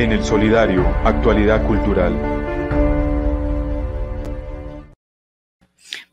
En el Solidario, Actualidad Cultural.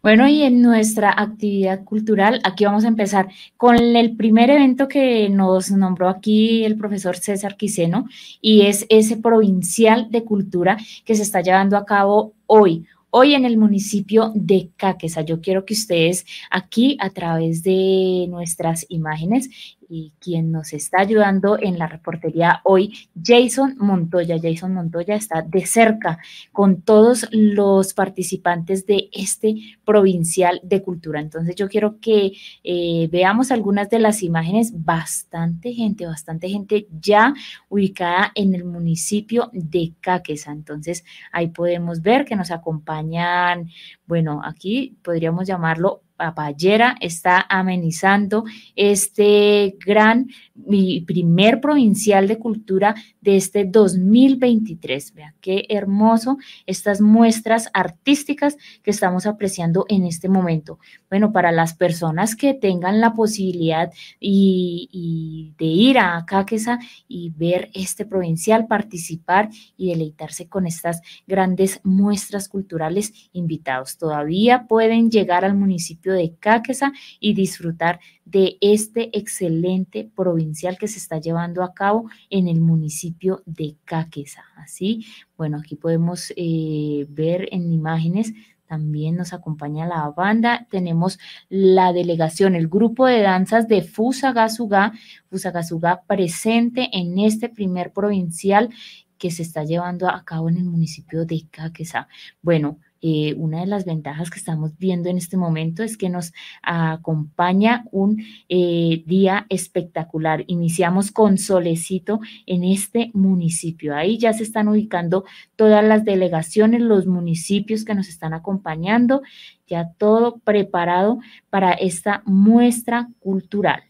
Bueno, y en nuestra actividad cultural, aquí vamos a empezar con el primer evento que nos nombró aquí el profesor César Quiseno, y es ese provincial de cultura que se está llevando a cabo hoy, hoy en el municipio de Caquesa. Yo quiero que ustedes aquí a través de nuestras imágenes y quien nos está ayudando en la reportería hoy, Jason Montoya. Jason Montoya está de cerca con todos los participantes de este provincial de cultura. Entonces yo quiero que eh, veamos algunas de las imágenes. Bastante gente, bastante gente ya ubicada en el municipio de Caquesa. Entonces ahí podemos ver que nos acompañan, bueno, aquí podríamos llamarlo Papayera está amenizando este gran mi primer provincial de cultura de este 2023. Vean qué hermoso estas muestras artísticas que estamos apreciando en este momento. Bueno, para las personas que tengan la posibilidad y, de ir a Caquesa y ver este provincial, participar y deleitarse con estas grandes muestras culturales invitados. Todavía pueden llegar al municipio de Caquesa y disfrutar de este excelente provincial que se está llevando a cabo en el municipio de Caquesa. Así, bueno, aquí podemos eh, ver en imágenes también nos acompaña la banda. Tenemos la delegación, el grupo de danzas de Fusagasugá, Fusagasugá presente en este primer provincial que se está llevando a cabo en el municipio de Caquesa. Bueno, eh, una de las ventajas que estamos viendo en este momento es que nos acompaña un eh, día espectacular. Iniciamos con solecito en este municipio. Ahí ya se están ubicando todas las delegaciones, los municipios que nos están acompañando, ya todo preparado para esta muestra cultural.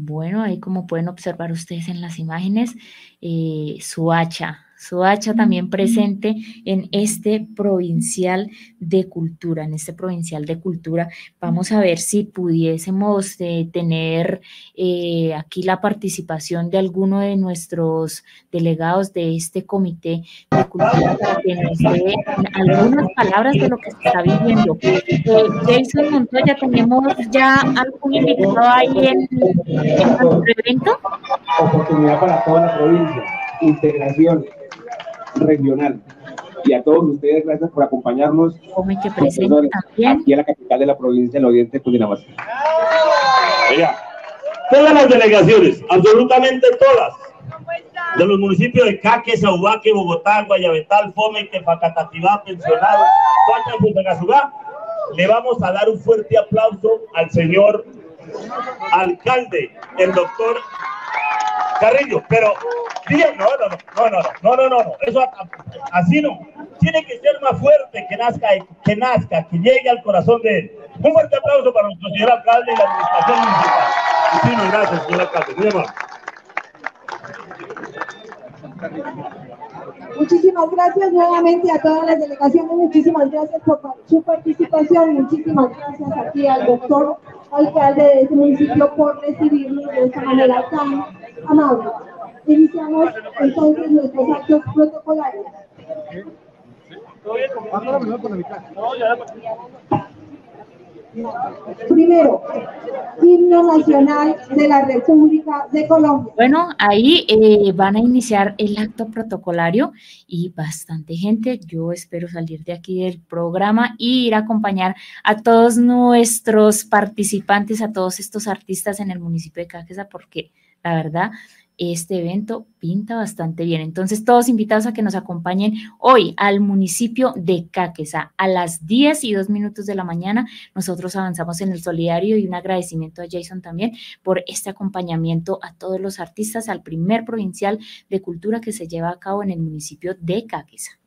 Bueno, ahí como pueden observar ustedes en las imágenes, eh, su hacha, Soacha también presente en este provincial de cultura, en este provincial de cultura. Vamos a ver si pudiésemos eh, tener eh, aquí la participación de alguno de nuestros delegados de este comité de cultura para que nos dé algunas palabras de lo que se está viviendo. Eh, Jason Montoya, tenemos ya algún invitado ahí en, en nuestro evento. Oportunidad para toda la provincia, integración regional. Y a todos ustedes, gracias por acompañarnos. que. Aquí en la capital de la provincia del Oriente, Cundinamarca. todas las delegaciones, absolutamente todas, de los municipios de Caque, Saubaque, Bogotá, Guayabetal, Fome, Tefacatativá, Pensionado, Pacha y Fusagasugá, le vamos a dar un fuerte aplauso al señor alcalde, el doctor Carrillo, pero no, no, no, no, no, no, no, eso así no. Tiene que ser más fuerte que nazca, que nazca, que llegue al corazón de él. Un fuerte aplauso para nuestro señor alcalde y la administración municipal. Sí, no, gracias, señor alcalde. Muy amable. Muchísimas gracias nuevamente a todas las delegaciones, muchísimas gracias por su participación, muchísimas gracias aquí al doctor alcalde de este municipio por recibirnos de esta manera tan amable. Iniciamos entonces nuestros actos protocolarios. Primero, himno nacional de la República de Colombia. Bueno, ahí eh, van a iniciar el acto protocolario y bastante gente. Yo espero salir de aquí del programa e ir a acompañar a todos nuestros participantes, a todos estos artistas en el municipio de Caquesa, porque la verdad este evento pinta bastante bien. Entonces, todos invitados a que nos acompañen hoy al municipio de Caquesa a las 10 y 2 minutos de la mañana. Nosotros avanzamos en el solidario y un agradecimiento a Jason también por este acompañamiento a todos los artistas al primer provincial de cultura que se lleva a cabo en el municipio de Caquesa.